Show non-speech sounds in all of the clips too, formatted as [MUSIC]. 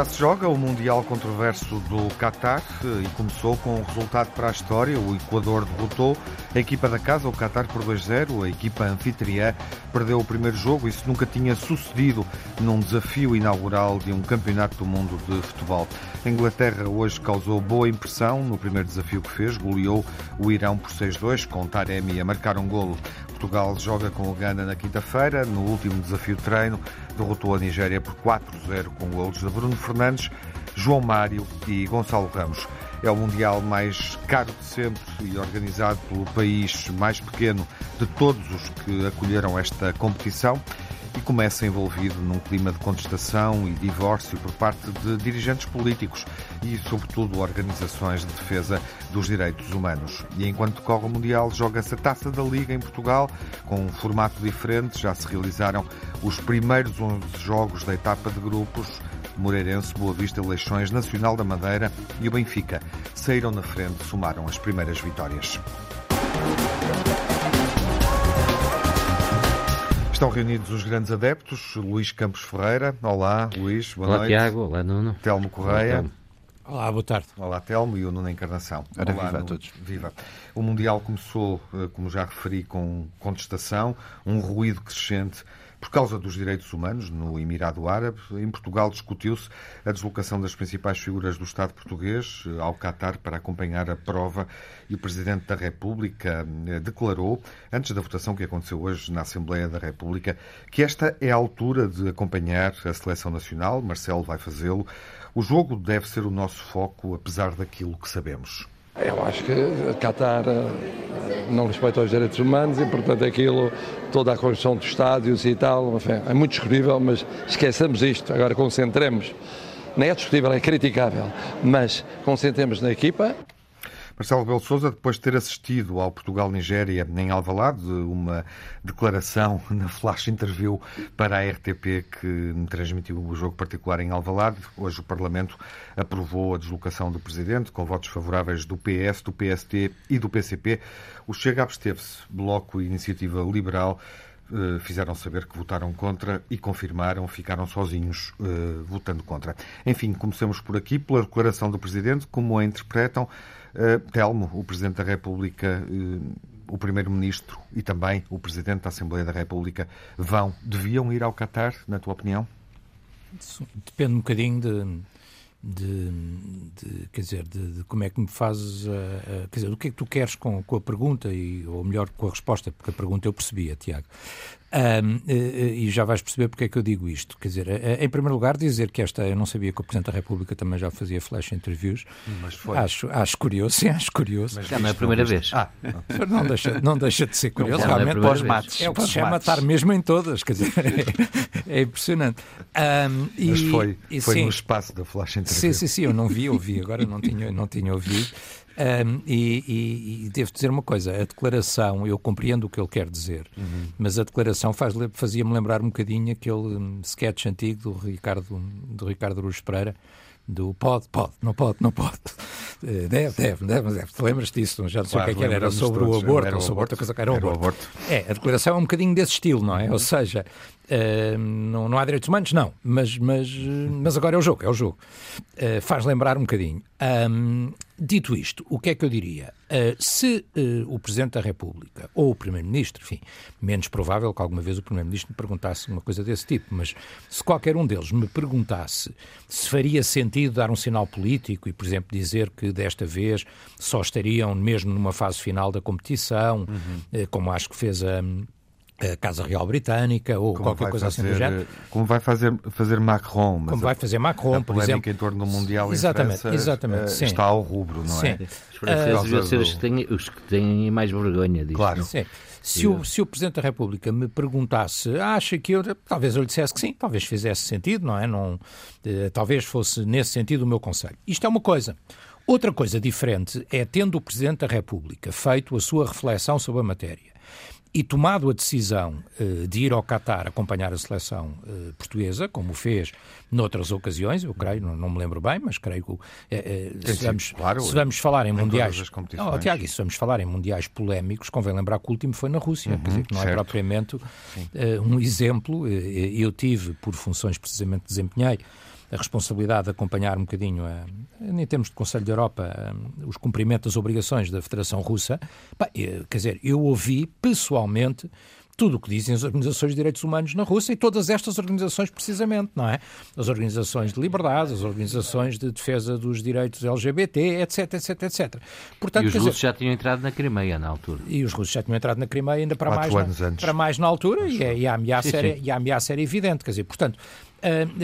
Já se joga o Mundial Controverso do Qatar e começou com um resultado para a história. O Equador derrotou a equipa da casa, o Qatar, por 2-0. A equipa anfitriã perdeu o primeiro jogo. Isso nunca tinha sucedido num desafio inaugural de um campeonato do mundo de futebol. A Inglaterra hoje causou boa impressão no primeiro desafio que fez. Goleou o Irão por 6-2, com Taremi a marcar um golo. Portugal joga com o Ghana na quinta-feira. No último desafio de treino, derrotou a Nigéria por 4-0 com golos de Bruno Fernandes, João Mário e Gonçalo Ramos. É o Mundial mais caro de sempre e organizado pelo país mais pequeno de todos os que acolheram esta competição e começa envolvido num clima de contestação e divórcio por parte de dirigentes políticos e, sobretudo, organizações de defesa dos direitos humanos. E enquanto decorre o Mundial, joga-se a Taça da Liga em Portugal, com um formato diferente. Já se realizaram os primeiros 11 jogos da etapa de grupos. Moreirense, Boa Vista, Leixões, Nacional da Madeira e o Benfica saíram na frente, somaram as primeiras vitórias. Estão reunidos os grandes adeptos. Luís Campos Ferreira. Olá, Luís. Boa olá, noite. Tiago. Olá, Nuno. Telmo Correia. Olá, Olá, boa tarde. Olá, Telmo e o Nuno Encarnação. Ora, Olá, viva a todos. Viva. O Mundial começou, eh, como já referi, com contestação, um ruído crescente por causa dos direitos humanos no Emirado Árabe. Em Portugal discutiu-se a deslocação das principais figuras do Estado português eh, ao Qatar para acompanhar a prova e o Presidente da República eh, declarou, antes da votação que aconteceu hoje na Assembleia da República, que esta é a altura de acompanhar a seleção nacional. Marcelo vai fazê-lo. O jogo deve ser o nosso foco, apesar daquilo que sabemos. Eu acho que Qatar eh, não respeita os direitos humanos e, portanto, aquilo, toda a construção de estádios e tal, enfim, é muito discutível, mas esqueçamos isto. Agora concentremos. Não é discutível, é criticável, mas concentremos na equipa. Marcelo Rebelo de Sousa, depois de ter assistido ao Portugal-Nigéria em Alvalade, uma declaração [LAUGHS] na flash interview para a RTP que transmitiu o jogo particular em Alvalade, hoje o Parlamento aprovou a deslocação do Presidente com votos favoráveis do PS, do PST e do PCP. O Chega absteve-se, Bloco e Iniciativa Liberal eh, fizeram saber que votaram contra e confirmaram, ficaram sozinhos eh, votando contra. Enfim, comecemos por aqui, pela declaração do Presidente, como a interpretam. Eh, Telmo, o Presidente da República, eh, o Primeiro-Ministro e também o Presidente da Assembleia da República vão, deviam ir ao Qatar, na tua opinião? Depende um bocadinho de, de, de- quer dizer, de, de como é que me fazes, a- quer dizer, do que é que tu queres com, com a pergunta, e, ou melhor, com a resposta, porque a pergunta eu percebia, Tiago. Ahm, eh, eh, e já vais perceber porque é que eu digo isto. Quer dizer, eh, em primeiro lugar, dizer que esta, eu não sabia que o Presidente da República também já fazia flash interviews. Mas foi. Acho, acho curioso, sim, [LAUGHS] acho curioso. Já não é a primeira vez. Ah, Não deixa, não deixa de ser curioso, não é a realmente. primeira Pós-mates. vez. É o que se chama estar mesmo em todas, quer dizer, é, é impressionante. Ahm, e- mas foi, e foi sim, no espaço da flash sim, interview. sim, sim, eu não vi, ouvi, agora não tinha, não tinha ouvido. Ahm, e, e- e devo dizer uma coisa: a declaração, eu compreendo o que ele quer dizer, Uhum. mas a declaração faz- fazia-me lembrar um bocadinho aquele hum, sketch antigo do Ricardo, do Ricardo Aruz Pereira. Do pode, pode, não pode, não pode. Eh, Deve, deve, deve, mas deve. Te lembras disso? Já não sei Claro, o que é que era. Era sobre o aborto, Era o sobre aborto. coisa que era o aborto. aborto. É, a declaração é um bocadinho desse estilo, não é? Ou seja, eh, não, não há direitos humanos? Não, mas, mas, eh, mas agora é o jogo, é o jogo. Eh, faz lembrar um bocadinho. Dito isto, o que é que eu diria? Eh, se o Presidente da República ou o Primeiro-Ministro, enfim, menos provável que alguma vez o Primeiro-Ministro me perguntasse uma coisa desse tipo, mas se qualquer um deles me perguntasse se faria sentido dar um sinal político e, por exemplo, dizer que desta vez só estariam mesmo numa fase final da competição, eh, como acho que fez a, a Casa Real Britânica ou Como qualquer coisa assim do fazer, género. Como vai fazer, fazer Macron. mas Como a- vai fazer Macron, a por polémica exemplo. em torno do Mundial Exatamente, em França exatamente, sim. está ao rubro, não é? Sim. Os franceses Ah, deviam ser os que, têm, os que têm mais vergonha disso. Claro. Sim. Se o, se o Presidente da República me perguntasse, acha que eu. Talvez eu lhe dissesse que sim, talvez fizesse sentido, não é? Não, eh, talvez fosse nesse sentido o meu conselho. Isto é uma coisa. Outra coisa diferente é, tendo o Presidente da República feito a sua reflexão sobre a matéria e tomado a decisão eh, de ir ao Qatar acompanhar a seleção eh, portuguesa, como fez noutras ocasiões, eu creio, não, não me lembro bem, mas creio que eh, se, vamos, claro, se vamos falar em em mundiais. competições. Oh, Tiago, se vamos falar em mundiais polémicos, convém lembrar que o último foi na Rússia, quer dizer, que não certo. é propriamente um exemplo. Eu tive, por funções precisamente desempenhei, a responsabilidade de acompanhar um bocadinho, a, em termos de Conselho da Europa, a, os cumprimentos das obrigações da Federação Russa, quer dizer, eu ouvi pessoalmente tudo o que dizem as organizações de direitos humanos na Rússia e todas estas organizações, precisamente, não é? As organizações de liberdade, as organizações de defesa dos direitos LGBT, etc, etc, etc. Portanto, e os russos dizer, já tinham entrado na Crimeia na altura. E os russos já tinham entrado na Crimeia ainda para, mais na, para mais na altura e, e, a ameaça sim, era, sim. e a ameaça era evidente. Quer dizer, portanto,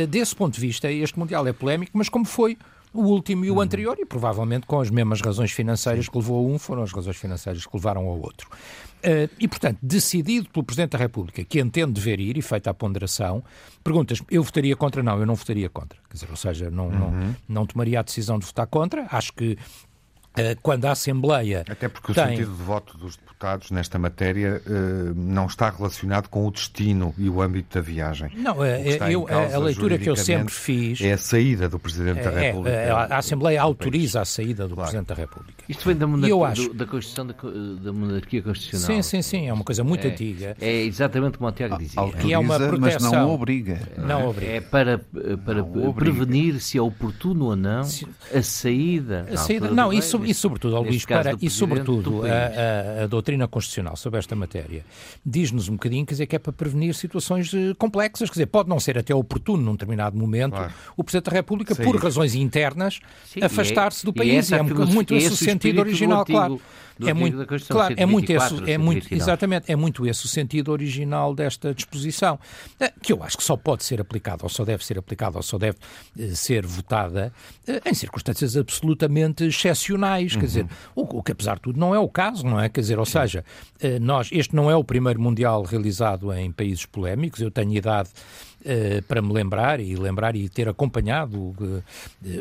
desse ponto de vista, este Mundial é polémico, mas como foi o último e o uhum. anterior, e provavelmente com as mesmas razões financeiras que levou a um, foram as razões financeiras que levaram ao outro. Uh, e, portanto, decidido pelo Presidente da República, que entende dever ir e feita a ponderação, perguntas eu votaria contra? Não, eu não votaria contra. Quer dizer, ou seja, não, uhum. não, não tomaria a decisão de votar contra. Acho que quando a Assembleia. Até porque tem... o sentido de voto dos deputados nesta matéria uh, não está relacionado com o destino e o âmbito da viagem. Não, é, eu, a leitura que eu sempre fiz. É a saída do Presidente da é, República. É, a Assembleia autoriza a saída do claro. Presidente da República. Isto vem da, monarquia, acho... da Constituição da, da, monarquia Constitucional. Sim, sim, sim, é uma coisa muito é, antiga. É exatamente como o Tiago dizia. Autoriza, é uma proteção. mas não obriga. Não obriga. É para, para prevenir se é oportuno ou não a saída. A saída não, e, e sobretudo, Luís, para, e sobretudo a, a, a, doutrina constitucional sobre esta matéria diz-nos um bocadinho quer dizer, que é para prevenir situações eh, complexas, quer dizer, pode não ser até oportuno num determinado momento claro. o Presidente da República, Sim. por razões internas, é- afastar-se do país. É, é muito esse o sentido original, claro é muito, claro, é muito esse, é muito, exatamente, é muito esse o sentido original desta disposição, eh, que eu acho que só pode ser aplicada, ou só deve ser aplicada, ou só deve eh, ser votada eh, em circunstâncias absolutamente excepcionais, uhum. quer dizer, o, o, que apesar de tudo não é o caso, não é? Quer dizer, ou Sim. seja, nós, este não é o primeiro Mundial realizado em países polémicos, eu tenho idade uh, para me lembrar e lembrar e ter acompanhado uh,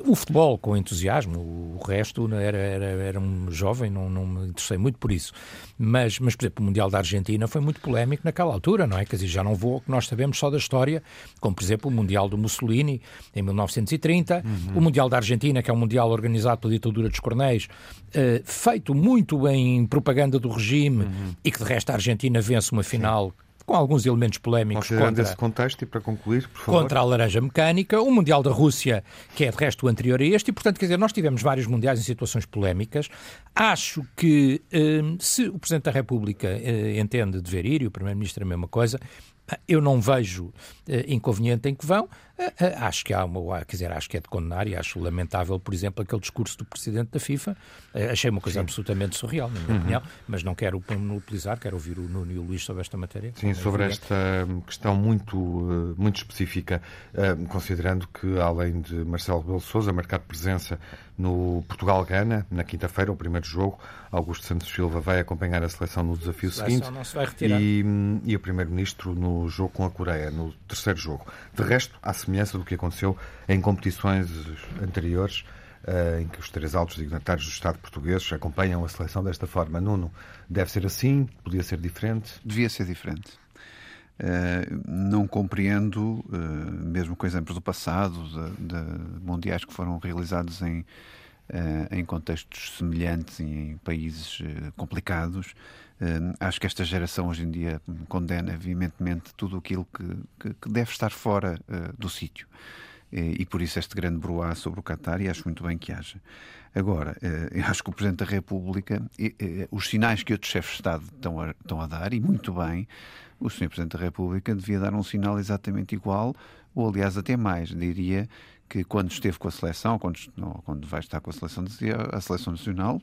o futebol com entusiasmo. O resto era, era, era um jovem, não, não me interessei muito por isso. Mas, mas, por exemplo, o Mundial da Argentina foi muito polémico naquela altura, não é? Quer dizer, já não vou, que nós sabemos só da história, como por exemplo o Mundial do Mussolini em 1930, uhum. o Mundial da Argentina, que é um Mundial organizado pela ditadura dos Cornéis, uh, feito muito em propaganda do regime uhum. e que de resto a Argentina vence uma final Sim com alguns elementos polémicos contra, esse contexto e para concluir, por favor. contra a laranja mecânica, o Mundial da Rússia, que é de resto anterior a este, e portanto, quer dizer, nós tivemos vários mundiais em situações polémicas. Acho que hum, se o Presidente da República uh, entende dever ir, e o Primeiro-Ministro a mesma coisa, eu não vejo uh, inconveniente em que vão. Uh, uh, acho que há uma, quer dizer, acho que é de condenar e acho lamentável, por exemplo, aquele discurso do presidente da FIFA. achei uma coisa Sim. absolutamente surreal, na minha uhum. opinião, mas não quero monopolizar, quero ouvir o Nuno e o Luís sobre esta matéria. Sim, sobre é esta hum, questão muito, muito específica, considerando que, além de Marcelo Rebelo Souza marcar presença no Portugal-Gana, na quinta-feira, o primeiro jogo, Augusto Santos Silva vai acompanhar a seleção no desafio seguinte e, e o Primeiro-Ministro no jogo com a Coreia, no terceiro jogo. De resto, à semelhança do que aconteceu em competições anteriores, uh, em que os três altos dignatários do Estado português acompanham a seleção desta forma. Nuno, deve ser assim? Podia ser diferente? Devia ser diferente. Uh, não compreendo, uh, mesmo com exemplos do passado, de, de mundiais que foram realizados em em contextos semelhantes e em países complicados. Uh, acho que esta geração hoje em dia condena veementemente tudo aquilo que, que, deve estar fora do sítio. E por isso este grande broá sobre o Qatar, e acho muito bem que haja. Agora, eu acho que o Presidente da República, os sinais que outros chefes de Estado estão a, estão a dar, e muito bem, o Sr. Presidente da República devia dar um sinal exatamente igual, ou aliás até mais, diria que quando esteve com a seleção, quando, quando vai estar com a seleção, a seleção nacional,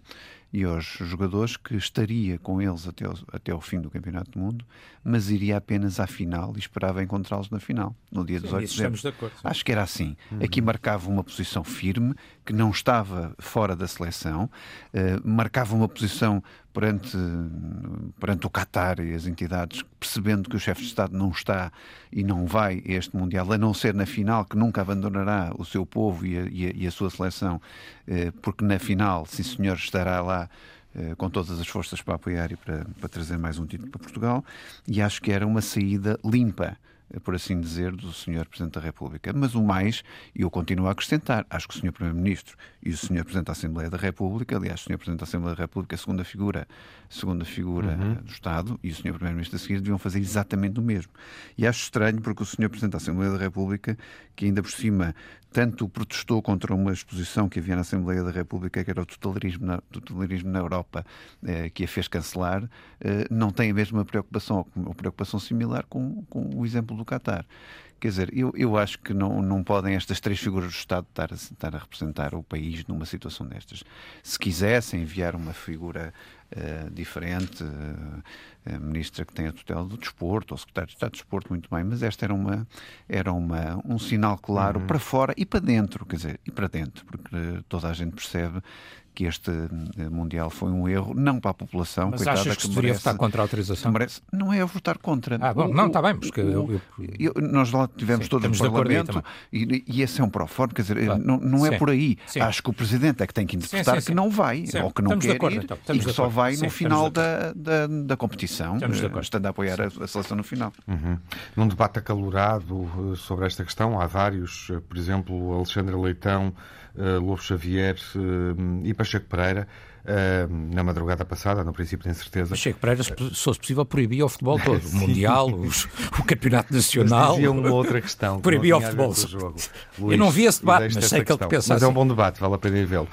e aos jogadores que estaria com eles até o, até o fim do Campeonato do Mundo, mas iria apenas à final e esperava encontrá-los na final, no dia 18 de dezembro. De acordo, Acho que era assim. Uhum. Aqui marcava uma posição firme, que não estava fora da seleção, uh, marcava uma posição perante, perante o Qatar e as entidades, percebendo que o chefe de Estado não está e não vai a este Mundial, a não ser na final, que nunca abandonará o seu povo e a, e a, sua seleção, uh, porque na final, sim senhor, estará lá eh, com todas as forças para apoiar e para, para trazer mais um título para Portugal, e acho que era uma saída limpa. Por assim dizer, do Sr. Presidente da República. Mas o mais, e eu continuo a acrescentar, acho que o Sr. Primeiro-Ministro e o Sr. Presidente da Assembleia da República, aliás, o Sr. Presidente da Assembleia da República, a segunda figura, segunda figura uhum. do Estado, e o Sr. Primeiro-Ministro a seguir deviam fazer exatamente o mesmo. E acho estranho porque o Sr. Presidente da Assembleia da República, que ainda por cima tanto protestou contra uma exposição que havia na Assembleia da República, que era o totalitarismo na, totalitarismo na Europa, eh, que a fez cancelar, eh, não tem a mesma preocupação, ou preocupação similar com, com o exemplo do Qatar. Quer dizer, eu, eu acho que não, não podem estas três figuras do Estado estar a, estar a representar o país numa situação destas. Se quisessem enviar uma figura uh, diferente, uh, a ministra que tem a tutela do desporto, ou secretário de Estado de Desporto, muito bem, mas esta era, uma, era uma, um sinal claro uhum. para fora e para dentro, quer dizer, e para dentro, porque toda a gente percebe que este eh, Mundial foi um erro, não para a população. Mas coitada, achas que, que deveria merece, votar contra a autorização? Merece, não é a votar contra. Ah, bom, o, não, está bem, porque eu, eu, nós lá tivemos sim, todos no Parlamento e, e, esse é um pró-forma, quer dizer, claro. não, não é por aí. Sim. Acho que o Presidente é que tem que interpretar que não vai, ou que não estamos quer acordo, ir, então. e que só vai no final da, da, da, competição, eh, estando a apoiar a, a, seleção no final. Uhum. Num debate acalorado eh, sobre esta questão, há vários, por exemplo, Alexandre Leitão, Lobo Xavier uh, e Pacheco Pereira. Uh, na madrugada passada, no princípio tenho certeza. Pacheco Pereira, se fosse possível, proibia o futebol [LAUGHS] todo. O Mundial, os, [LAUGHS] o Campeonato Nacional. Mas uma outra questão. Que proibia o futebol. Jogo. Luís, Eu não vi esse debate, mas sei que ele pensa Mas assim. é um bom debate, vale a pena vê-lo.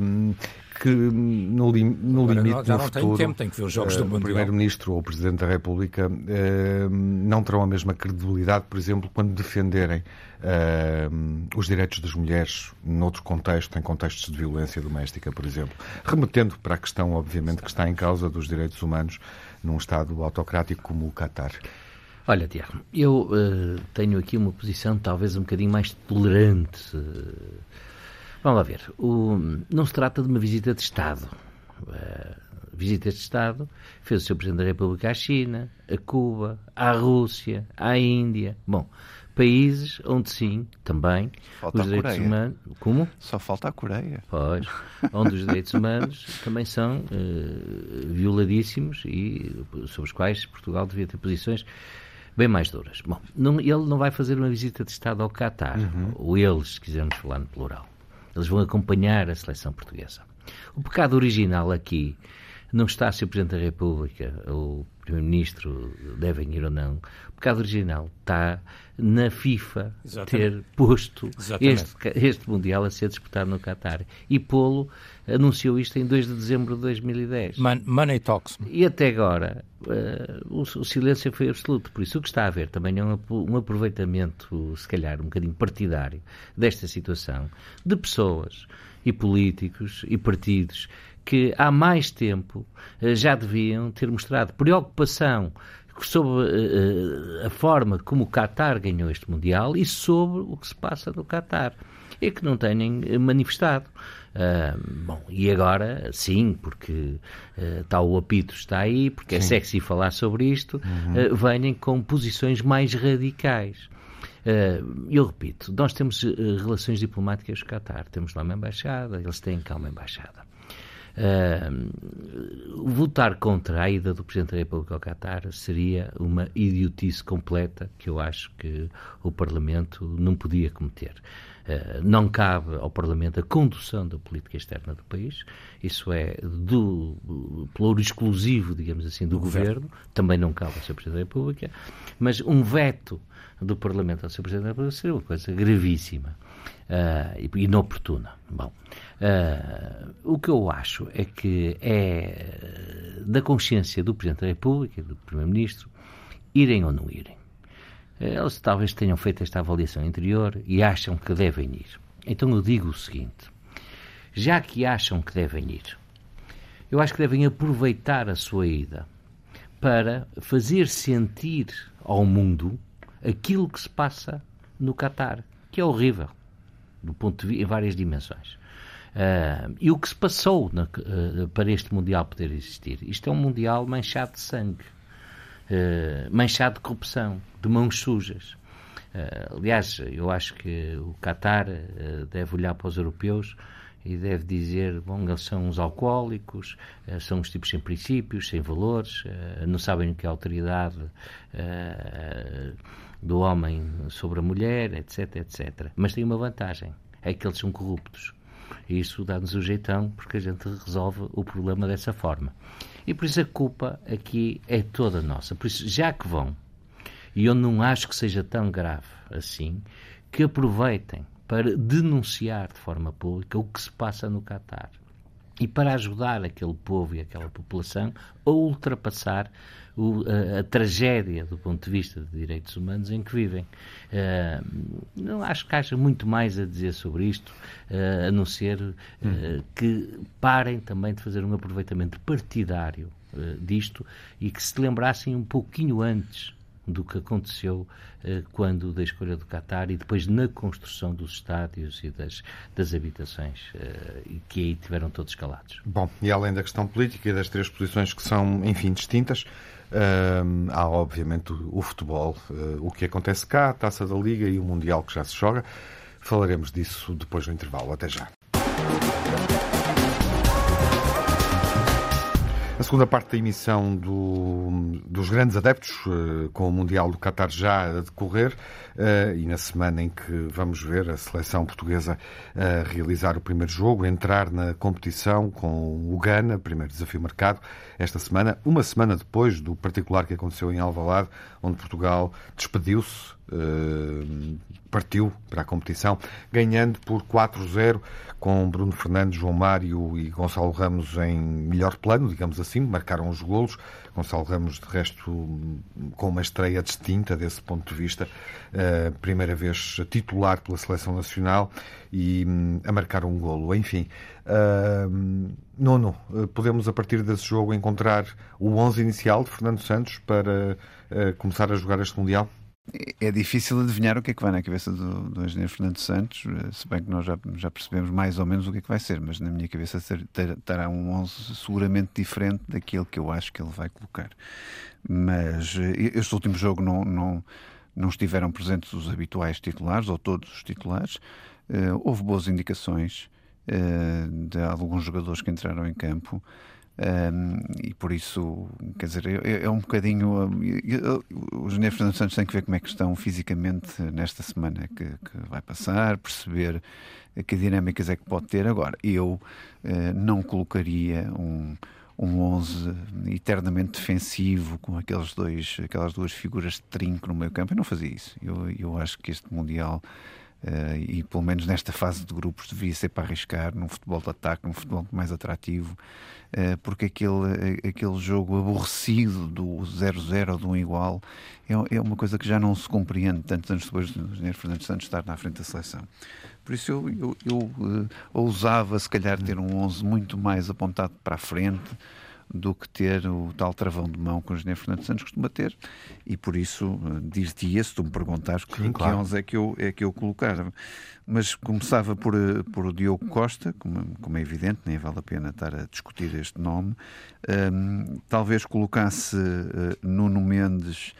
Um, que no, li, no Agora, limite, não, já no não futuro, tenho tempo, tenho que ver os jogos uh, do Mundial. O Primeiro-Ministro ou o Presidente da República uh, não terão a mesma credibilidade, por exemplo, quando defenderem uh, os direitos das mulheres noutro contexto, em contextos de violência doméstica, por exemplo. Remetendo para a questão, obviamente, que está em causa dos direitos humanos num Estado autocrático como o Qatar. Olha, Tiago, eu uh, tenho aqui uma posição talvez um bocadinho mais tolerante. Vamos lá ver. O, não se trata de uma visita de Estado. Uh, visitas de Estado fez o Sr. Presidente da República à China, a Cuba, à Rússia, à Índia. Bom, países onde sim, também, falta os direitos Coreia. humanos. Como? Só falta a Coreia. Pois, onde os direitos humanos também são uh, violadíssimos e sobre os quais Portugal devia ter posições bem mais duras. Bom, não, ele não vai fazer uma visita de Estado ao Qatar, uhum. ou eles, se quisermos falar no plural. Eles vão acompanhar a seleção portuguesa. O pecado original aqui não está se o Presidente da República ou o Primeiro-Ministro devem ir ou não. O pecado original está na FIFA Exatamente. ter posto este, este, Mundial a ser disputado no Qatar. E Polo anunciou isto em 2 de dezembro de 2010. Man, money talks. E até agora uh, o, o, silêncio foi absoluto. Por isso o que está a haver também é um, um aproveitamento, se calhar, um bocadinho partidário desta situação de pessoas e políticos e partidos que há mais tempo eh, já deviam ter mostrado preocupação sobre uh, a forma como o Qatar ganhou este Mundial e sobre o que se passa no Qatar. E que não tenham manifestado. Uh, bom, e agora, sim, porque uh, está o apito, está aí, porque é sim. é sexy falar sobre isto, uhum. uh, venham com posições mais radicais. eu repito, nós temos relações diplomáticas com o Qatar, temos lá uma embaixada, eles têm cá uma embaixada. Uh, votar contra a ida do Presidente da República ao Qatar seria uma idiotice completa que eu acho que o Parlamento não podia cometer. Uh, não cabe ao Parlamento a condução da política externa do país, isso é do pluro exclusivo, digamos assim, do, do governo. governo, também não cabe ao Sr. Presidente da República, mas um veto do Parlamento ao Sr. Presidente da República seria uma coisa gravíssima uh, e inoportuna. Bom, uh, o que eu acho é que é da consciência do Presidente da República e do Primeiro-Ministro irem ou não irem. Eles talvez tenham feito esta avaliação interior e acham que devem ir. Então eu digo o seguinte: já que acham que devem ir, eu acho que devem aproveitar a sua ida para fazer sentir ao mundo aquilo que se passa no Catar, que é horrível do ponto de vista, em várias dimensões. Uh, e o que se passou na, uh, para este Mundial poder existir? Isto é um Mundial manchado de sangue, uh, manchado de corrupção, de mãos sujas. aliás, eu acho que o Qatar deve olhar para os europeus e deve dizer, bom, eles são uns alcoólicos, uh, são uns tipos sem princípios, sem valores, uh, não sabem o que é a autoridade do homem sobre a mulher, etc, etc. Mas tem uma vantagem, é que eles são corruptos. E isso dá-nos o jeitão, porque a gente resolve o problema dessa forma. E por isso a culpa aqui é toda nossa. Por isso, já que vão, e eu não acho que seja tão grave assim, que aproveitem para denunciar de forma pública o que se passa no Catar e para ajudar aquele povo e aquela população a ultrapassar o, a, a, tragédia do ponto de vista de direitos humanos em que vivem. Uh, não acho que haja muito mais a dizer sobre isto, uh, a não ser uh, que parem também de fazer um aproveitamento partidário disto e que se lembrassem um pouquinho antes do que aconteceu eh, quando da escolha do Qatar e depois na construção dos estádios e das, das habitações, eh, que aí tiveram todos calados. Bom, e além da questão política e das três posições que são, enfim, distintas, há obviamente o, o futebol, o que acontece cá, a taça da Liga e o Mundial que já se joga. Falaremos disso depois do intervalo. Até já. A segunda parte da emissão do, dos grandes adeptos, uh, com o Mundial do Qatar já a decorrer, uh, e na semana em que vamos ver a seleção portuguesa uh, realizar o primeiro jogo, entrar na competição com o Ghana, primeiro desafio marcado, esta semana, uma semana depois do particular que aconteceu em Alvalade, onde Portugal despediu-se partiu para a competição, ganhando por 4-0 com Bruno Fernandes, João Mário e Gonçalo Ramos em melhor plano, digamos assim, marcaram os golos. Gonçalo Ramos, de resto, com uma estreia distinta desse ponto de vista, uh, primeira vez titular pela seleção nacional e um, a marcar um golo. Enfim, uh, nono, podemos a partir desse jogo encontrar o 11 inicial de Fernando Santos para começar a jogar este Mundial? É difícil adivinhar o que é que vai na cabeça do, do engenheiro Fernando Santos, eh, se bem que nós já, já percebemos mais ou menos o que é que vai ser, mas na minha cabeça terá um 11 seguramente diferente daquele que eu acho que ele vai colocar. Mas eh, este último jogo não, não, não estiveram presentes os habituais titulares, ou todos os titulares. Uh, houve boas indicações de alguns jogadores que entraram em campo. Um, e por isso, quer dizer, é, é um bocadinho. Os engenheiro Fernando Santos têm que ver como é que estão fisicamente nesta semana que, que vai passar, perceber que dinâmicas é que pode ter. Agora, eu uh, não colocaria um, um 11 eternamente defensivo com aqueles dois, aquelas duas figuras de trinco no meio campo. Eu não fazia isso. Eu, eu acho que este Mundial. Uh, e pelo menos nesta fase de grupos devia ser para arriscar num futebol de ataque, num futebol mais atrativo eh, porque aquele, eh, aquele jogo aborrecido do 0-0 ou do 1 igual é, é uma coisa que já não se compreende tantos anos depois do Engenheiro Fernando Santos estar na frente da seleção. Por isso eu, eu, eu uh, ousava, se calhar, ter um 11 muito mais apontado para a frente do que ter o tal travão de mão que o Engenheiro Fernando Santos costuma ter e por isso uh, dir-te-ia, se tu me perguntares que, Sim, claro. que 11 é que eu, é que eu colocava mas começava por, eh, por Diogo Costa, como, como, é evidente, nem vale a pena estar a discutir este nome. Um, talvez colocasse uh, Nuno Mendes,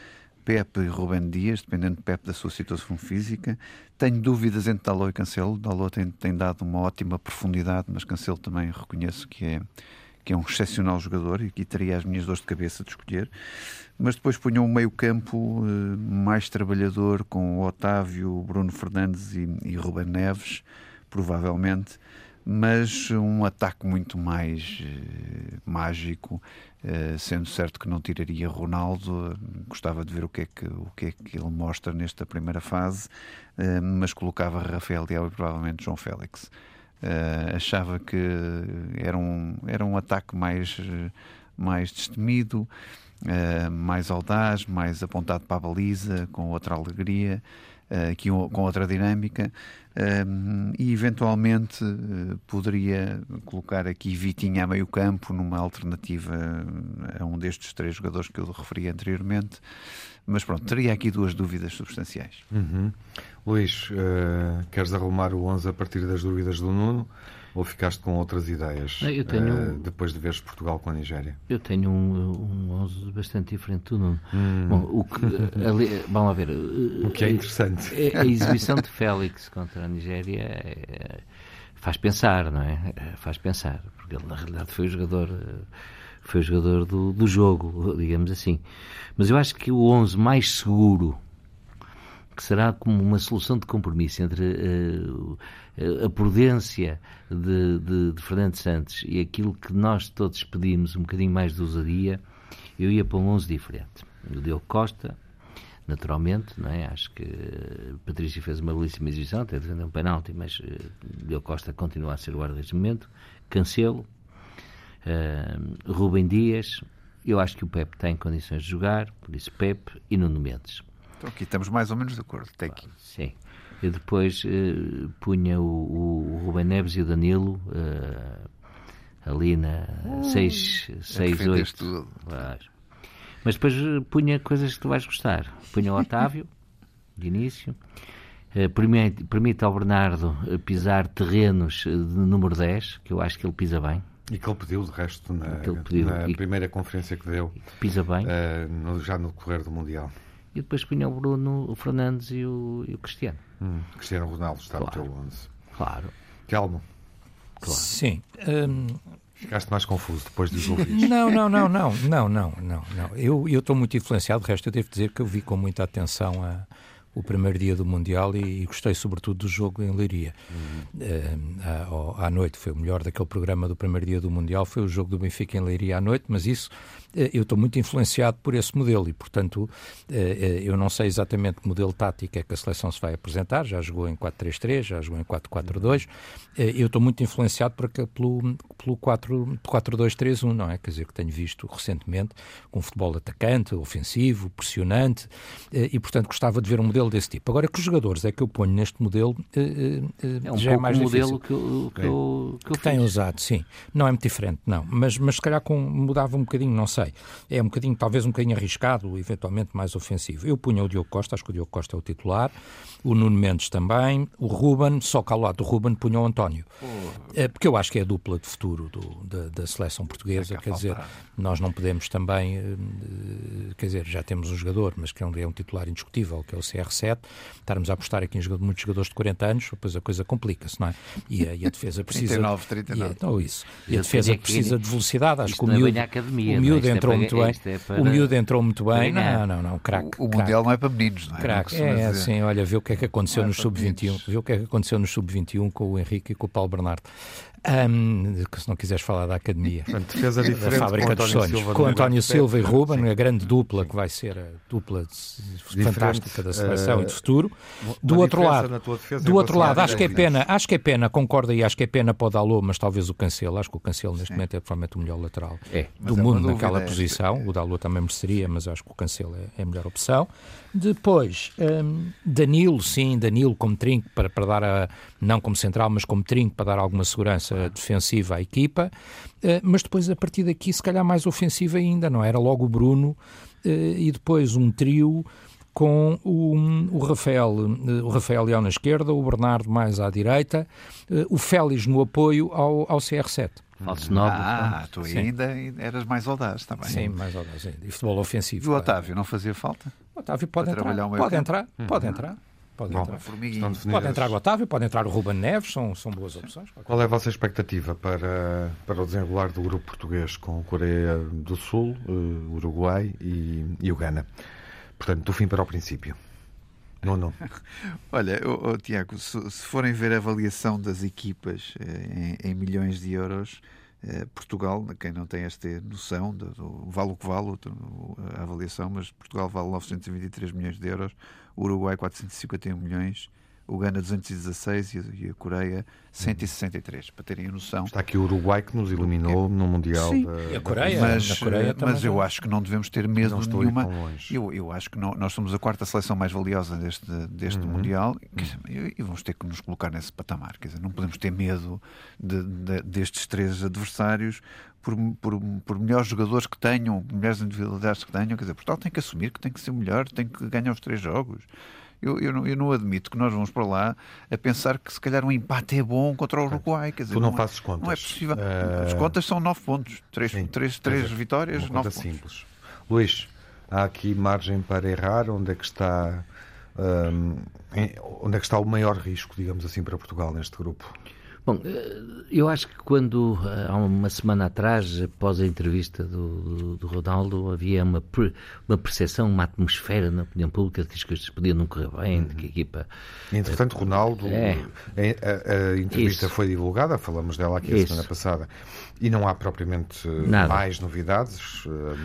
Pepe e Rubem Dias, dependendo de Pepe da sua situação física. Tenho dúvidas entre Dalot e Cancelo. Dalot tem, tem dado uma ótima profundidade, mas Cancelo também reconheço que é que é um excepcional jogador e aqui teria as minhas dores de cabeça de escolher. Mas depois punham um meio-campo eh, mais trabalhador com Otávio, Bruno Fernandes e, e Ruben Neves, provavelmente, mas um ataque muito mais eh, mágico, eh, sendo certo que não tiraria Ronaldo. Gostava de ver o que é que, o que, é que ele mostra nesta primeira fase, mas colocava Rafael Leal e provavelmente João Félix. Uh, achava que era um, era um ataque mais, mais destemido, uh, mais audaz, mais apontado para a baliza, com outra alegria, uh, aqui com outra dinâmica. e eventualmente poderia colocar aqui Vitinha a meio campo numa alternativa a um destes três jogadores que eu referi anteriormente mas pronto, teria aqui duas dúvidas substanciais. Uhum. Luís, uh, queres arrumar o 11 a partir das dúvidas do Nuno? Ou ficaste com outras ideias eu tenho, uh, depois de veres Portugal com a Nigéria? Eu tenho um, um 11 bastante diferente do Nuno. Hum. Bom, o que, ali, vamos lá ver. O que é interessante. A, a exibição de Félix contra a Nigéria é, faz pensar, não é? Faz pensar, porque ele na realidade foi o jogador foi o jogador do, do jogo, digamos assim. Mas eu acho que o 11 mais seguro, que será como uma solução de compromisso entre uh, a prudência de, de, de, Fernando Santos e aquilo que nós todos pedimos, um bocadinho mais de ousadia, eu ia para um 11 diferente. O Diogo Costa, naturalmente, não é? Acho que Patrícia fez uma belíssima exibição, até defendeu um penalti, mas uh, Diogo Costa continua a ser guarda deste momento. Cancelo, uh, Rubem Dias, eu acho que o Pepe tem condições de jogar, por isso Pepe e Nuno Mendes. Então aqui estamos mais ou menos de acordo. Tem que... Sim. Eu depois uh, punha o, o, Rubem Neves e o Danilo uh, ali na 6, 6 8. Claro. Mas depois punha coisas que tu vais gostar. Punha o [LAUGHS] Otávio, de início. Uh, permite, permite ao Bernardo pisar terrenos de número 10, que eu acho que ele pisa bem. E que ele pediu, de resto, na, pediu. na primeira conferência que deu. Pisa bem. Uh, no, já no decorrer do Mundial. E depois punha o Bruno, o Fernandes e o, e o Cristiano. Hum, Cristiano Ronaldo está claro. no teu 11. Claro. Calmo. Claro. Sim. Um... Ficaste mais confuso depois de ouvir. [LAUGHS] Não, não, não, não, não, não, não, não. Eu estou muito influenciado, de resto eu devo dizer que eu vi com muita atenção a, o primeiro dia do Mundial e, e gostei sobretudo do jogo em Leiria. Uhum. Uh, à, à, noite foi o melhor daquele programa do primeiro dia do Mundial, foi o jogo do Benfica em Leiria à noite, mas isso eu estou muito influenciado por esse modelo e, portanto, uh, eu não sei exatamente que modelo tático é que a seleção se vai apresentar, já jogou em 4-3-3, já jogou em 4-4-2, eu estou muito influenciado por, pelo, pelo 4-2-3-1, não é? Quer dizer, que tenho visto recentemente com futebol atacante, ofensivo, pressionante, e, portanto, gostava de ver um modelo desse tipo. Agora, que os jogadores é que eu ponho neste modelo é um já é mais o modelo que, eu, que, eu, que, eu tem usado, sim. Não é muito diferente, não. Mas, mas se calhar com, mudava um bocadinho, não sei. É um bocadinho, talvez um bocadinho arriscado, eventualmente mais ofensivo. Eu punha o Diogo Costa, acho que o Diogo Costa é o titular, o Nuno Mendes também, o Ruben, só que ao lado do Ruben punha o António. Oh. porque eu acho que é a dupla de futuro do, da, da, seleção portuguesa, é quer dizer, nós não podemos também, quer dizer, já temos um jogador, mas que é um, é um titular indiscutível, que é o CR CR7, estarmos a apostar aqui em jogador, muitos jogadores de 40 anos, depois a coisa complica-se, não é? E a, e a defesa precisa. 39, 39. E, então, isso. E a defesa precisa de velocidade. Acho que o é miúdo, academia, o miúdo é entrou muito bem. O miúdo entrou muito bem. Não, não, não. Crack, o, o Mundial não é para meninos, não é? Crack. É, assim, olha, vê o que é que aconteceu no Sub-21. Vê o que é que aconteceu no Sub-21 com o Henrique e com o Paulo Bernardo. Um, se não quiseres falar da academia, Portanto, defesa diferente da fábrica dos sonhos, Silva com António Silva e Ruben, a grande dupla que vai ser a dupla fantástica da seleção uh, e do futuro. Do outro lado, do outro lado, acho que é pena, acho que é pena, concordo e acho que é pena para o Dalot, mas talvez o Cancelo, acho que o Cancelo neste Sim. momento é provavelmente o melhor lateral é, do mundo naquela é. posição. O Dalot também mereceria, mas acho que o Cancelo é, é a melhor opção. Depois, um, Danilo, sim, Danilo como trinco para, para dar a, não como central, mas como trinco para dar alguma segurança defensiva à equipa, uh, mas depois a partir daqui se calhar mais ofensiva ainda, não é? era logo o Bruno uh, e depois um trio com o, o, Rafael, uh, o Rafael Leão na esquerda, o Bernardo mais à direita, o Félix no apoio ao, ao CR7. Falsos novos. Ah, tu ainda eras mais audaz também. Sim, mais audaz ainda. E futebol ofensivo. E o Otávio, não fazia falta? O Otávio pode entrar. Pode entrar, pode uhum. entrar. Pode Bom, entrar. Pode entrar o Otávio, pode entrar o Ruben Neves, são, são boas opções. Qual é a vossa expectativa para, para o desenrolar do grupo português com Coreia do Sul, uh, Uruguai e, e o Ghana? Portanto, do fim para o princípio. Não, não. [LAUGHS] Olha, oh, oh, Tiago, se, se, forem ver a avaliação das equipas eh, em, em milhões de euros, eh, Portugal, quem não tem esta noção, do, do, vale o que vale a avaliação, mas Portugal vale 923 milhões de euros, Uruguai 451 milhões, o Ghana 216 e a Coreia 163, para terem a noção. Está aqui o Uruguai que nos eliminou no Mundial. Sim. Da, e a Coreia, mas, Coreia mas eu acho que não devemos ter medo não estou nenhuma. Eu, eu acho que não, nós somos a quarta seleção mais valiosa deste, deste uhum. Mundial e, e, vamos ter que nos colocar nesse patamar. Quer dizer, não podemos ter medo de, de, destes três adversários. Por, por, por melhores jogadores que tenham, melhores individualidades que tenham, quer dizer, Portugal tem que assumir que tem que ser melhor, tem que ganhar os três jogos. Eu, eu, não, eu não admito que nós vamos para lá a pensar que se calhar um empate é bom contra o Uruguai. Quer dizer, tu não, não é- fazes contas. Não é possível. Uh... As contas são nove pontos. Três, Sim, três, três vitórias, uma nove pontos. simples. Luís, há aqui margem para errar? Onde é que está... Um, onde é que está o maior risco, digamos assim, para Portugal neste grupo? Bom, eh, eu acho que quando, eh, há uma semana atrás, após a entrevista do, do, do Ronaldo, havia uma, uma percepção, uma atmosfera na opinião pública de que as coisas podiam não correr bem, de que a equipa... Entretanto, Ronaldo, é. a, a, entrevista Isso. foi divulgada, falamos dela aqui Isso. a semana passada, e não há propriamente eh, Nada. mais novidades,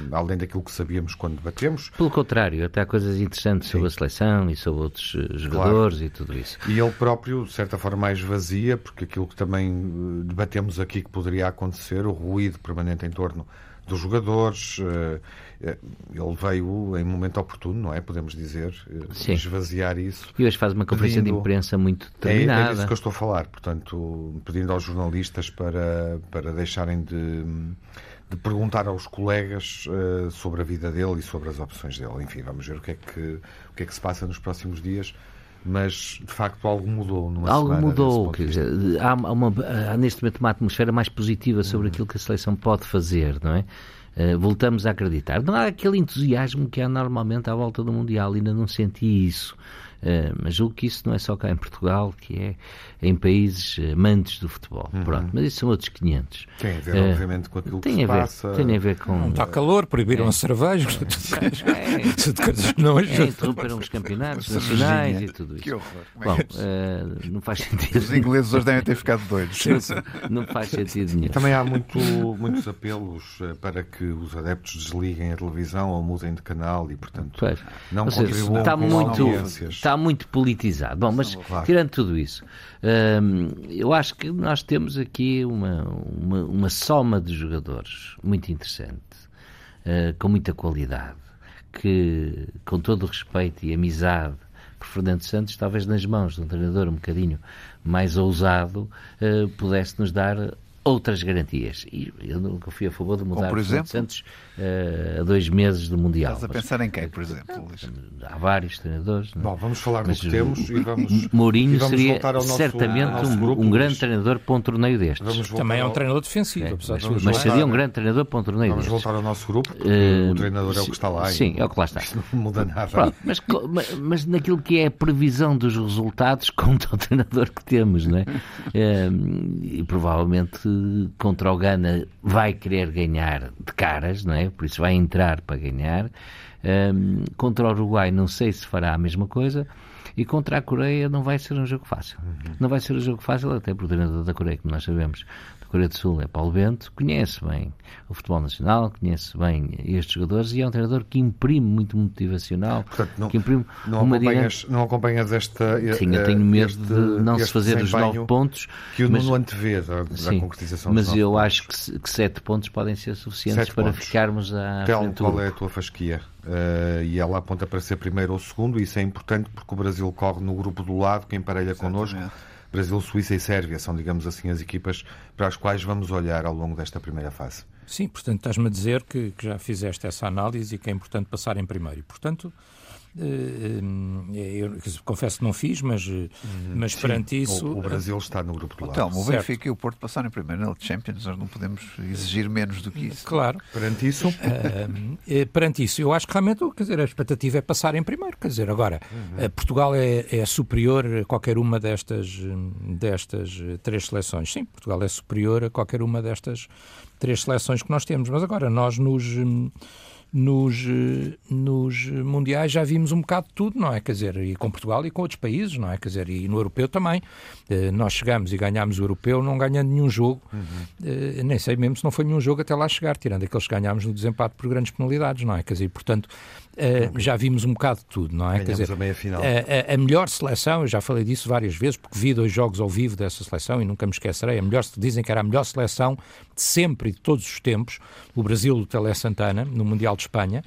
além daquilo que sabíamos quando debatemos. Pelo contrário, até há coisas interessantes Sim. sobre a seleção e sobre outros jogadores claro. e tudo isso. E ele próprio, de certa forma, mais vazia, porque aquilo que também eh, debatemos aqui que poderia acontecer, o ruído permanente em torno dos jogadores. Eh, eh, ele veio em momento oportuno, não é? Podemos dizer, Sim. esvaziar isso. E hoje faz uma conferência pedindo... de imprensa muito determinada. É, é disso que eu estou a falar, portanto, pedindo aos jornalistas para, para deixarem de, de perguntar aos colegas sobre a vida dele e sobre as opções dele. Enfim, vamos ver o que é que, o que, é que se passa nos próximos dias mas de facto algo mudou numa Algo mudou, quer dizer, há, uma, há neste momento uma atmosfera mais positiva sobre aquilo que a seleção pode fazer, não é? Uh, voltamos a acreditar. Não há aquele entusiasmo que há normalmente à volta do Mundial, ainda não senti isso. Uh, mas julgo que isso não é só cá em Portugal, que é em países amantes do futebol. Uhum. Pronto, mas isso são outros 500. Tem a ver, uh, obviamente, com aquilo tem que se ver, passa. Tem a ver com... Não está calor, proibiram é. a cerveja, é. [LAUGHS] de coisas não é, interromperam os campeonatos nacionais e tudo isso. Que horror. Bom, uh, não faz sentido. Os ingleses hoje devem ter ficado doidos. não faz sentido nenhum. Também há muito, muitos apelos para que os adeptos desliguem a televisão ou mudem de canal e, portanto, pois. não seja, contribuam está com muito, audiências. Está muito politizado. Bom, mas claro. tirando tudo isso, hum, eu acho que nós temos aqui uma, uma, uma soma de jogadores muito interessante, uh, com muita qualidade, que, com todo o respeito e amizade por Fernando Santos, talvez nas mãos de um treinador um bocadinho mais ousado, uh, pudesse nos dar outras garantias. E eu nunca fui a favor de mudar Como, por Santos uh, a dois meses do Mundial. Estás a pensar em quem, por exemplo? Há vários treinadores. Não? É? Bom, vamos falar Mas, do que temos e vamos. Mourinho e vamos seria nosso, certamente um, um, grande treinador para um torneio destes. Também é um treinador defensivo, é, mas, mas seria um grande treinador para um torneio vamos destes. Vamos voltar ao nosso grupo, uh, o treinador é o que está lá. Sim, é o que lá está. [LAUGHS] Não muda nada. Pronto, mas, mas naquilo que é a previsão dos resultados [LAUGHS] contra o treinador que temos, não é? e provavelmente contra o Gana vai querer ganhar de caras, não é? Por isso vai entrar para ganhar. Um, contra o Uruguai não sei se fará a mesma coisa. E contra a Coreia não vai ser um jogo fácil. Uhum. Não vai ser um jogo fácil, até porque o treinador da Coreia, como nós sabemos, Coreia do Sul é Paulo Bento, conhece bem o futebol nacional, conhece bem estes jogadores e é um treinador que imprime muito motivacional, Portanto, não, que imprime não uma acompanhas, Não acompanhas esta... Sim, eu tenho medo este, de não se fazer os nove pontos. Que o mas, Nuno antevê da, da sim, concretização Mas eu pontos. acho que, que, sete pontos podem ser suficientes sete para pontos. ficarmos à Tel, qual é a tua fasquia? Uh, e ela aponta para ser primeiro ou segundo, e isso é importante porque o Brasil corre no grupo do lado, quem parelha Exatamente. connosco Brasil, Suíça e Sérvia são, digamos assim, as equipas para as quais vamos olhar ao longo desta primeira fase. Sim, portanto, estás-me a dizer que, que, já fizeste essa análise e que é importante passar em primeiro. Portanto, eu confesso que não fiz, mas, eh, uhum. mas perante isso. O, o, Brasil está no grupo do lado. Então, o Benfica e o Porto passaram em primeiro na Champions, nós não podemos exigir menos do que isso. Claro. Perante isso? Uh, perante isso, eu acho que realmente quer dizer, a expectativa é passar em primeiro. Quer dizer, agora, uhum. Portugal é, é, superior a qualquer uma destas, destas três seleções. Sim, Portugal é superior a qualquer uma destas três seleções que nós temos, mas agora nós nos nos, eh, nos mundiais já vimos um bocado de tudo, não é? Quer dizer, e com Portugal e com outros países, não é? Quer dizer, e no europeu também. Eh, nós chegamos e ganhámos o europeu não ganhando nenhum jogo, uhum. nem sei mesmo se não foi nenhum jogo até lá chegar, tirando aqueles que ganhámos no desempate por grandes penalidades, não é? Quer dizer, portanto, Uh, já vimos um bocado de tudo, não é? Quer dizer, a, meia final. A, a, a, melhor seleção, eu já falei disso várias vezes, porque vi dois jogos ao vivo dessa seleção e nunca me esquecerei. A melhor, dizem que era a melhor seleção de sempre e de todos os tempos, o Brasil do Tele Santana, no Mundial de Espanha.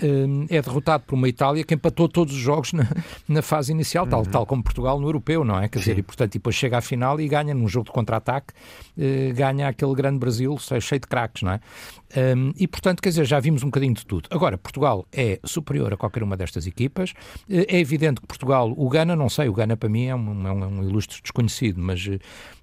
Hum, é derrotado por uma Itália que empatou todos os jogos na, na fase inicial, tal, uhum. tal como Portugal no europeu, não é? Quer dizer, e portanto, e depois chega à final e ganha num jogo de contra-ataque, eh, ganha aquele grande Brasil cheio de craques, não é? Um, e portanto, quer dizer, já vimos um bocadinho de tudo. Agora, Portugal é superior a qualquer uma destas equipas. Eh, é evidente que Portugal, o Gana, não sei, o Gana para mim é um, é um, é um ilustre desconhecido, mas,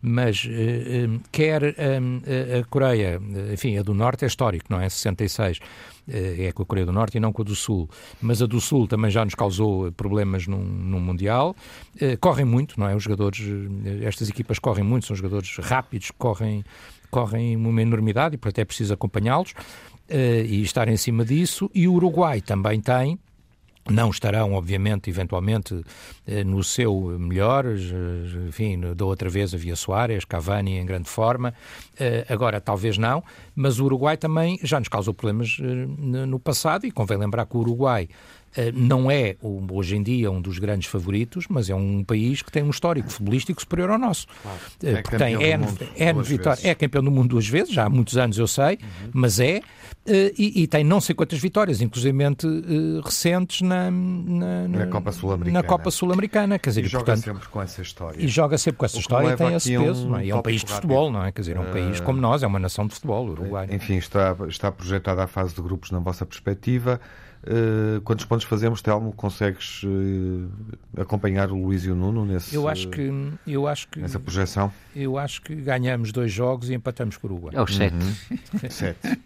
mas uh, um, quer a Coreia, enfim, a do Norte é histórico, não é? 66 é com a Coreia do Norte e não com a do Sul. Mas a do Sul também já nos causou problemas no, no Mundial. Correm muito, não é? Os jogadores, estas equipas correm muito, são jogadores rápidos, correm, correm uma enormidade e, portanto, é preciso acompanhá-los e estar em cima disso. E o Uruguai também tem não estarão, obviamente, eventualmente, eh, no seu melhor. Enfim, da outra vez havia Soares, Cavani em grande forma. Eh, agora, talvez não. Mas o Uruguai também já nos causou problemas eh, no passado e convém lembrar que o Uruguai eh, não é, hoje em dia, um dos grandes favoritos, mas é um país que tem um histórico futebolístico superior ao nosso. Claro. Eh, é porque tem N, N vitórias. É campeão do mundo duas vezes, já há muitos anos eu sei, uhum. mas é. Eh, e, e, tem não sei quantas vitórias, inclusive recentes na, na, na Copa Sul-Americana. Na Copa Sul-Americana. Quer dizer, e, e joga portanto, sempre com essa história. E joga sempre com essa história e tem esse peso. Um é? é um país de futebol, não é? Quer dizer, é um país como nós, é uma nação de futebol, o Uruguai. Enfim, está, está projetada a fase de grupos na vossa perspectiva. Uh, quantos pontos fazemos, Telmo? Consegues uh, acompanhar o Luís e o Nuno nesse, eu acho que, eu acho que, nessa projeção? Eu acho que ganhamos dois jogos e empatamos com o Uruguai. É os sete. Uhum. [LAUGHS] sete.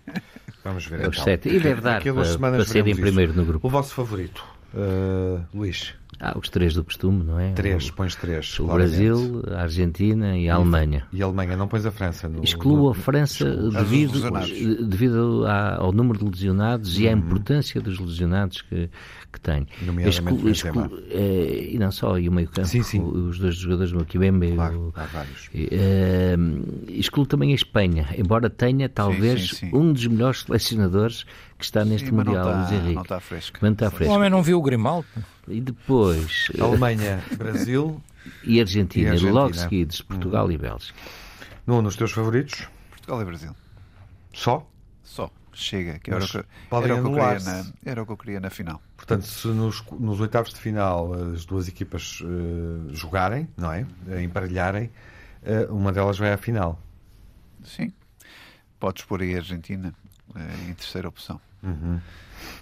Vamos ver. É os então. sete. E deve dar para, para ser em primeiro no grupo. O vosso favorito, uh, Luís? Ah, os três do costume, não é? Três, o, pões três. O Brasil, a Argentina e a Alemanha. E a Alemanha, não pões a França? No, Excluo no, a França devido, devido ao número de lesionados e à uhum. importância dos lesionados que, que tem. Excluo, excluo, é, e não só, e o meio campo, sim, sim. os dois jogadores do Kibembe. Claro, há vários. É, excluo também a Espanha, embora tenha talvez sim, um dos melhores selecionadores que está neste Sim, Mundial, não está, Henrique. Não está fresco. Não está fresco. O homem não viu o Grimaldo. E depois... [LAUGHS] Alemanha, Brasil... E Argentina, e Argentina. logo seguidos, Portugal hum. e Bélgica. Nuno, nos teus favoritos? Portugal e Brasil. Só? Só. Chega, que era, o que, era, o que eu queria na, era o que eu queria na final. Portanto, se nos, nos oitavos de final as duas equipas uh, jogarem, não é? Emparelharem, uh, uma delas vai à final. Sim. Podes pôr aí a Argentina uh, em terceira opção. Uhum.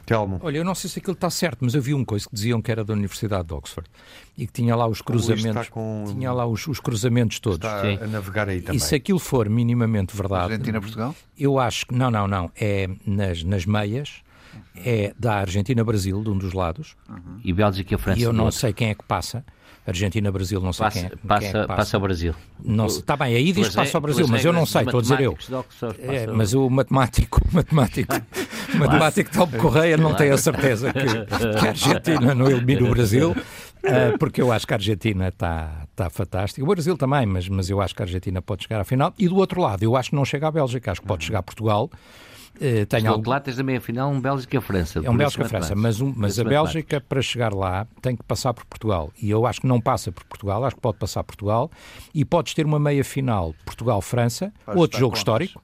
Telmo. Olha, eu não sei se aquilo está certo, mas eu vi um coisa que diziam que era da Universidade de Oxford e que tinha lá os cruzamentos, com... tinha lá os, os cruzamentos todos. Está Sim. a navegar aí também. E se aquilo for minimamente verdade, Argentina-Portugal? Eu acho que não, não, não. É nas, nas meias é da Argentina-Brasil, de um dos lados. Uhum. E Bélgica e a França. E eu não sei quem é que passa. Argentina-Brasil, não sei passa, quem, é, passa, quem é que passa. Passa ao Brasil. Não, está bem, aí diz que passa ao Brasil, mas eu não sei, estou a dizer eu. É, mas o matemático, [LAUGHS] matemático, matemático Tom Correia não tem a certeza que, que a Argentina não elimina o Brasil. Uh, porque eu acho que a Argentina está tá fantástica. O Brasil também, mas, mas eu acho que a Argentina pode chegar à final. E do outro lado, eu acho que não chega à Bélgica, acho que pode chegar a Portugal. Uh, tem algo... lá tens da meia-final um Bélgica-França. É um Bélgica-França, mas, um, mas a Bélgica, para chegar lá, tem que passar por Portugal. E eu acho que não passa por Portugal, acho que pode passar por Portugal. E podes ter uma meia-final Portugal-França, outro jogo contas. histórico.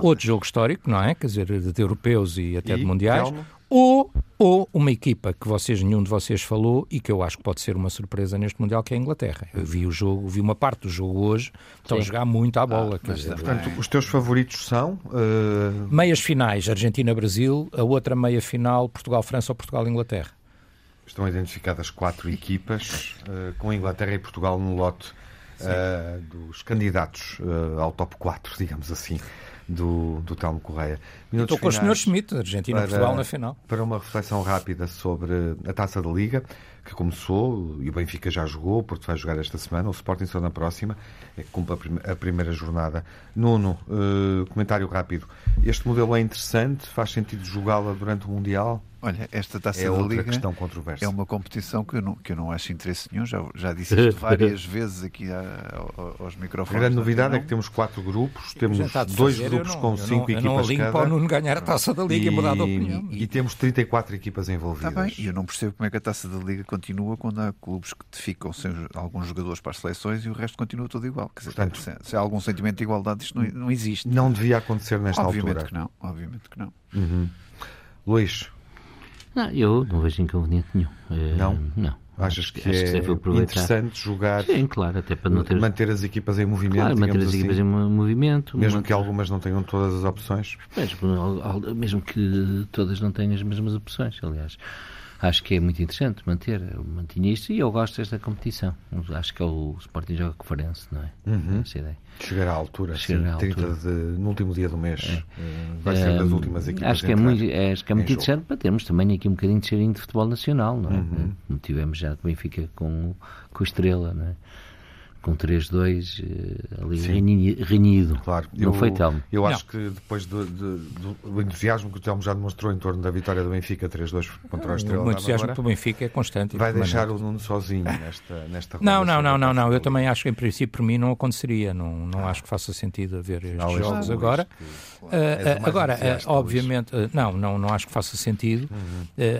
Outro jogo histórico, não é? Quer dizer, de europeus e até e, de mundiais. Ou ou uma equipa que vocês, nenhum de vocês falou e que eu acho que pode ser uma surpresa neste Mundial, que é a Inglaterra. Eu vi o jogo, vi uma parte do jogo hoje, estão Sim. a jogar muito à bola. Ah, dizer, portanto, os teus favoritos são? Uh... Meias finais, Argentina-Brasil, a outra meia final, Portugal-França ou Portugal-Inglaterra. Estão identificadas quatro equipas, uh, com Inglaterra e Portugal no lote uh, dos candidatos ao top 4, digamos assim do, do Telmo Correia. Estou com o Sr. Schmidt, Argentina-Portugal na final. Para uma reflexão rápida sobre a Taça da Liga, que começou e o Benfica já jogou, o Porto vai jogar esta semana, o Sporting só na próxima, é que cumpre a, primeira jornada. Nuno, uh, comentário rápido. Este modelo é interessante? Faz sentido jogá-la durante o Mundial? Olha, esta taça é da outra Liga questão controversa. é uma competição que eu não, que eu não acho interesse nenhum, já, já disse isto [LAUGHS] várias vezes aqui a, aos microfones. A grande novidade é que temos quatro grupos, temos dois fazer, grupos não, com cinco equipas eu não cada. para o Nuno ganhar a taça da Liga e, e mudar de opinião. E, e temos 34 equipas envolvidas. Está bem, e eu não percebo como é que a taça da Liga continua quando há clubes que ficam sem alguns jogadores para as seleções e o resto continua tudo igual. Quer dizer, Portanto, se, se, há algum sentimento de igualdade, isto não, não existe. Não devia acontecer nesta obviamente altura. Que não, obviamente que não. Uhum. Luís, não, eu não vejo inconveniente nenhum. Eh, não? Não. Achas que, acho que é interessante jogar? Sim, claro, até para não ter... Manter as equipas em movimento, claro, manter as assim, equipas em movimento. Mesmo manter... que algumas não tenham todas as opções? Mesmo, mesmo que todas não tenham as mesmas opções, aliás. Acho que é muito interessante manter, eu mantinha isto e eu gosto desta competição. Acho que é o Sporting joga conferência, não é? Uhum. Essa ideia. Chegar à altura, Chegar sim, à 30 altura. De, no último dia do mês. Eh, Vai ser das últimas equipas. Acho que é muito, é, acho que é muito jogo. interessante para termos também aqui um bocadinho de cheirinho de futebol nacional, não é? Uhum. Como tivemos já com o Benfica com, com o Estrela, não é? Com 3-2 eh, ali Sim. renhido. Claro, Não foi Telmo. Eu Não. acho que depois do, do- do entusiasmo que o Telmo já demonstrou em torno da vitória do Benfica 3-2 contra o Estrela O entusiasmo Amadora, pelo Benfica é constante. vai deixar o Nuno sozinho nesta, nesta Não, não, não, não, não. Eu também acho que em princípio por mim não aconteceria. Não, não acho que faça sentido haver estes Não, jogos Luís, agora. que, Ah, és o ah, mais agora, ah, Luís. obviamente, ah, não, não, não acho que faça sentido.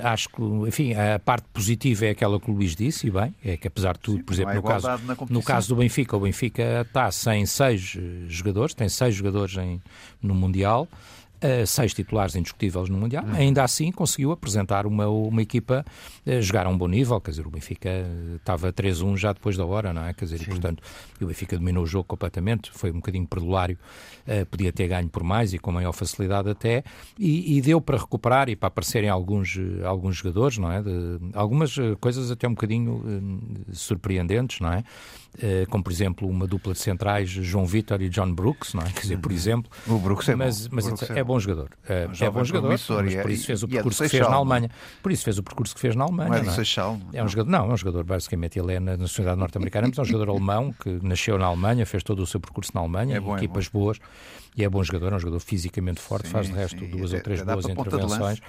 Ah, acho que, enfim, a parte positiva é aquela que o Luís disse, e bem, é que apesar de tudo, Sim, por não exemplo, no caso, no caso do Benfica, o Benfica está sem seis eh, jogadores, tem seis jogadores em, no Mundial. eh, seis titulares indiscutíveis no Mundial, ainda assim conseguiu apresentar uma, uma equipa a jogar a um bom nível, quer dizer, o Benfica estava 3-1 já depois da hora, não é? Quer dizer, e, portanto, o Benfica dominou o jogo completamente, foi um bocadinho perdulário, eh, podia ter ganho por mais e com maior facilidade até, e, e deu para recuperar e para aparecerem alguns, alguns jogadores, não é? De, algumas coisas até um bocadinho eh, surpreendentes, não é? Eh, como, por exemplo, uma dupla de centrais, João Vitor e John Brooks, não é? Quer dizer, por exemplo, O Brooks é bom. mas, mas O Brooks é, bom jogador. É, é bom jogador, promissor mas é- por isso fez o é percurso que fez na é? Alemanha. Por isso fez o percurso que fez na Alemanha. Não é não é? Seixal? É um jogador, não, é um jogador basicamente, ele é na nacionalidade norte-americana, mas é um jogador alemão que nasceu na Alemanha, fez todo o seu percurso na Alemanha, É bom, é equipas boas, e é bom jogador, é um jogador fisicamente forte, Sim, faz de resto sim, duas ou três boas intervenções.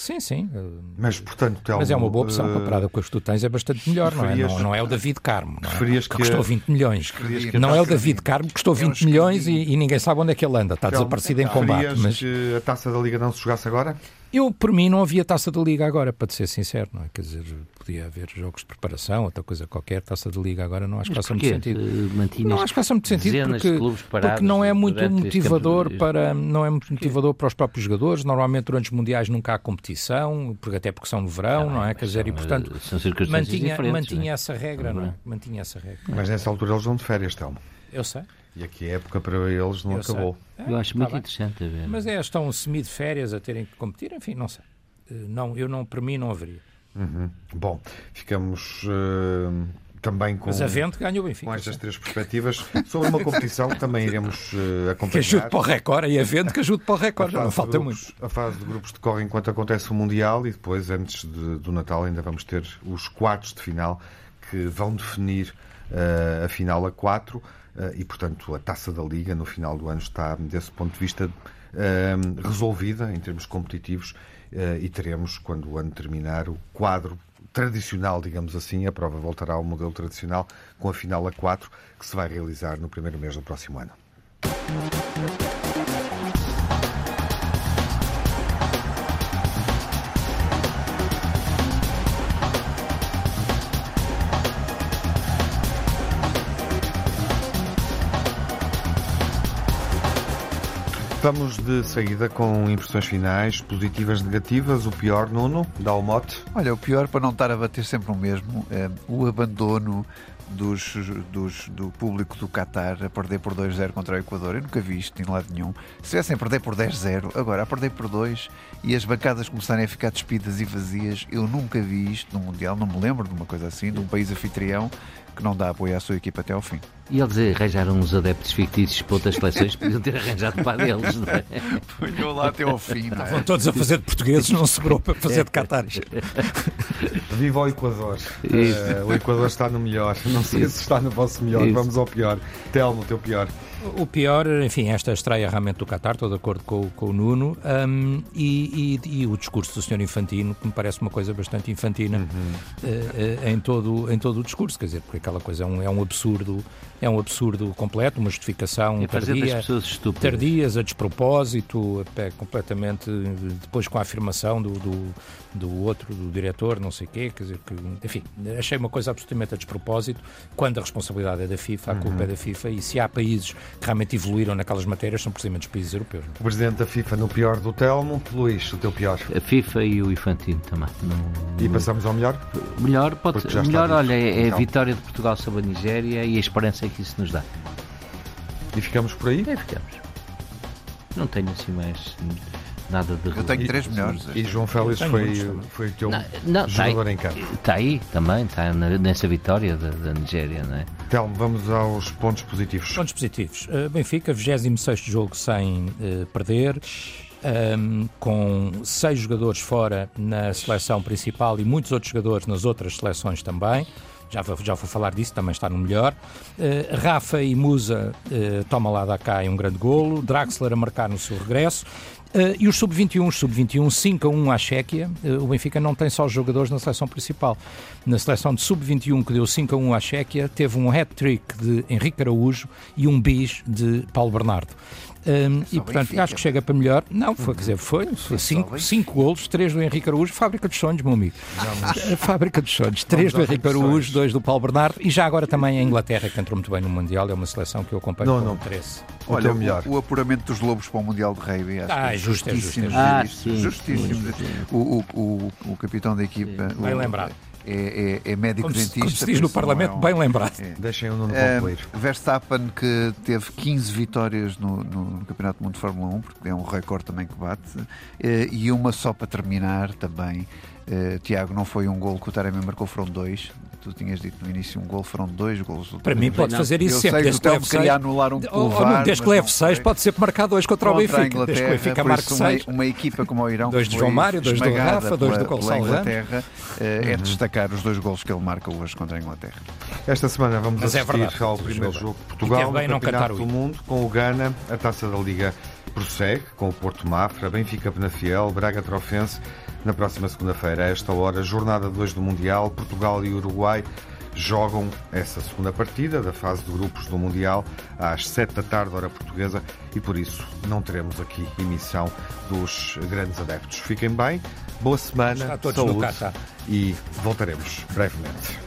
Sim, sim. Mas, portanto, Telmo, Mas é uma boa opção eh, comparada com as que tu tens, é bastante melhor, não é? Não, não é o David Carmo, não é? que custou 20 milhões. que Não é o David Carmo que custou É um 20 milhões e, e ninguém sabe onde é que ele anda. Está Telmo, desaparecido em combate. Mas que a taça da Liga não se jogasse agora? Eu, por mim, não havia taça da Liga agora, para te ser sincero, não é? Quer dizer, podia haver jogos de preparação, outra coisa qualquer. Taça da Liga agora não acho que faça muito sentido. Eh, mantinhas Não acho que faça muito sentido de porque, porque não é muito este motivador para não é muito motivador para os próprios jogadores. Normalmente durante os mundiais nunca há competição, porque até porque são no verão, Ah, não é? Quer dizer, e portanto eh, mantinha, mantinha não é? essa regra, não é? Uhum. Mantinha essa regra. Mas nessa altura eles vão de férias, Telmo. Eu sei. E aqui a época para eles não eu acabou. sei. Eu acho Tá muito bem. interessante a ver. Mas é, estão semi de férias a terem que competir, enfim, não sei. Eh, Não, eu não, para mim não haveria. Uhum. Bom, ficamos eh, também com, Mas a ganha o Benfica. com estas três perspectivas sobre uma competição que também iremos eh, Que ajude acompanhar. para o recorde e a Vente que ajude para o A recorde, já não fase, falta de muito. grupos, a fase de grupos decorre enquanto acontece o Mundial e depois, antes de- do Natal, ainda vamos ter os quartos de final que vão definir eh, a final a quatro e, portanto, a taça da Liga no final do ano está, desse ponto de vista, eh, resolvida em termos competitivos eh, e teremos, quando o ano terminar, o quadro tradicional, digamos assim, a prova voltará ao modelo tradicional com a final a quatro que se vai realizar no primeiro mês do próximo ano. Vamos de saída com impressões finais, positivas, negativas. O pior, Nuno, dá o mote. Olha, o pior, para não estar a bater sempre o mesmo, é o abandono dos, dos- do público do Qatar a perder por 2-0 contra o Equador. Eu nunca vi isto em lado nenhum. Se tivessem a perder por 10-0, agora a perder por 2 e as bancadas começarem a ficar despidas e vazias, eu nunca vi isto no Mundial. Não me lembro de uma coisa assim, de um país anfitrião que não dá apoio à sua equipa até ao fim. E eles arranjaram uns adeptos fictícios para outras seleções, podiam ter arranjado para deles, não é? [LAUGHS] Olhou lá até ao fim, não é? Vão todos a fazer de portugueses, não sobrou para fazer de catares. [LAUGHS] Viva o Equador. Isso. Eh, o Equador está no melhor. Não sei se está no vosso melhor. Isso. Vamos ao pior. Telmo, o teu pior. O pior, enfim, esta estreia realmente do Qatar, estou de acordo com, o- com o Nuno, hum, e, e- e o discurso do Sr. Infantino, que me parece uma coisa bastante infantina eh, eh, em, todo, em todo o discurso, quer dizer, porque aquela coisa é um, é um absurdo, é um absurdo completo, uma justificação É tardia, tardias, a despropósito, até completamente, depois com a afirmação do, do, do outro, do diretor, não sei o quê, quer dizer, que, enfim, achei uma coisa absolutamente a despropósito, quando a responsabilidade é da FIFA, a culpa é da FIFA, e se há países que realmente evoluíram naquelas matérias, são precisamente os países europeus. é? O presidente da FIFA no pior do Telmo. Luís, o teu pior. A FIFA e o Infantino também. Não- E passamos ao melhor? Melhor, pode ser. Melhor, olha, é é a Então. vitória de Portugal sobre a Nigéria e a esperança que isso nos dá. E ficamos por aí? Aí ficamos. Não tenho assim mais. Nada de Eu tenho três melhores. E João Félix foi, foi o teu Não, não, jogador tá em campo. Está aí também, está nessa vitória da, da Nigéria, não é? Telmo, vamos aos pontos positivos. Pontos positivos. Uh, Benfica, 26 jogo sem uh, perder. Um, com seis jogadores fora na seleção principal e muitos outros jogadores nas outras seleções também. Já vou, já vou falar disso, também está no melhor. Uh, Rafa e Musa, uh, toma lá da cá, um grande golo. Draxler a marcar no seu regresso. Uh, e os sub-21, sub-21, 5 a 1 à Chequia. Uh, o Benfica não tem só jogadores na seleção principal. Na seleção de sub-21, que deu 5 a 1 à Chequia, teve um hat-trick de Henrique Araújo e um bis de Paulo Bernardo. Um, e portanto Benfica. acho que chega para melhor. Não, foi, quer dizer, foi, foi cinco, cinco golos, três do Henrique Araújo, fábrica dos sonhos, meu amigo. [LAUGHS] A fábrica dos sonhos, três do Vamos às Henrique. Araújo, dois do Paulo Bernardo e já agora também a Inglaterra, que entrou muito bem no Mundial, é uma seleção que eu acompanho Não, com não. interesse. O Olha, o, o apuramento dos Lobos para o Mundial de Rugby, acho Ah, que é é é justíssimo. Ah, justíssimo, sim, justíssimo. sim, sim. O, o, o, o capitão da equipa Bem o- lembrado. É, é, é médico Como se, dentista. como se diz no Parlamento, é um- bem lembrado. é. Deixem o Nuno concluir. Verstappen que teve 15 vitórias no, no- no Campeonato do Mundo de Fórmula 1, porque é um recorde também que bate, eh, e uma só para terminar também. Eh, Tiago, não foi um gol que o Taremi marcou, foram dois. Tu tinhas dito no início um gol, foram dois golos. do Para mim, pode fazer isso Eu sempre. sei que Desde o que Telmo leve seis. queria anular um não, desde que leve não 6, foi. pode sempre marcar dois contra, o Contra a Benfica. Desde que o Benfica marque isso uma, 6. uma equipa como o Irão Dois que de João Mário, dois do Rafa, dois do Gonçalo. Inglaterra, eh, é destacar os dois golos que ele marca hoje contra a Inglaterra. Esta semana vamos Mas é assistir verdade, ao primeiro jogo. de Portugal no Campeonato o do. Mundo com o Ghana. A Taça da Liga prossegue com o Porto Mafra, Benfica Penafiel, Braga Trofense na próxima segunda-feira. A esta hora, jornada 2 do Mundial, Portugal e Uruguai jogam essa segunda partida da fase de grupos do Mundial às 7 da tarde, hora portuguesa, e por isso não teremos aqui emissão dos grandes adeptos. Fiquem bem, boa semana, saúde e voltaremos brevemente.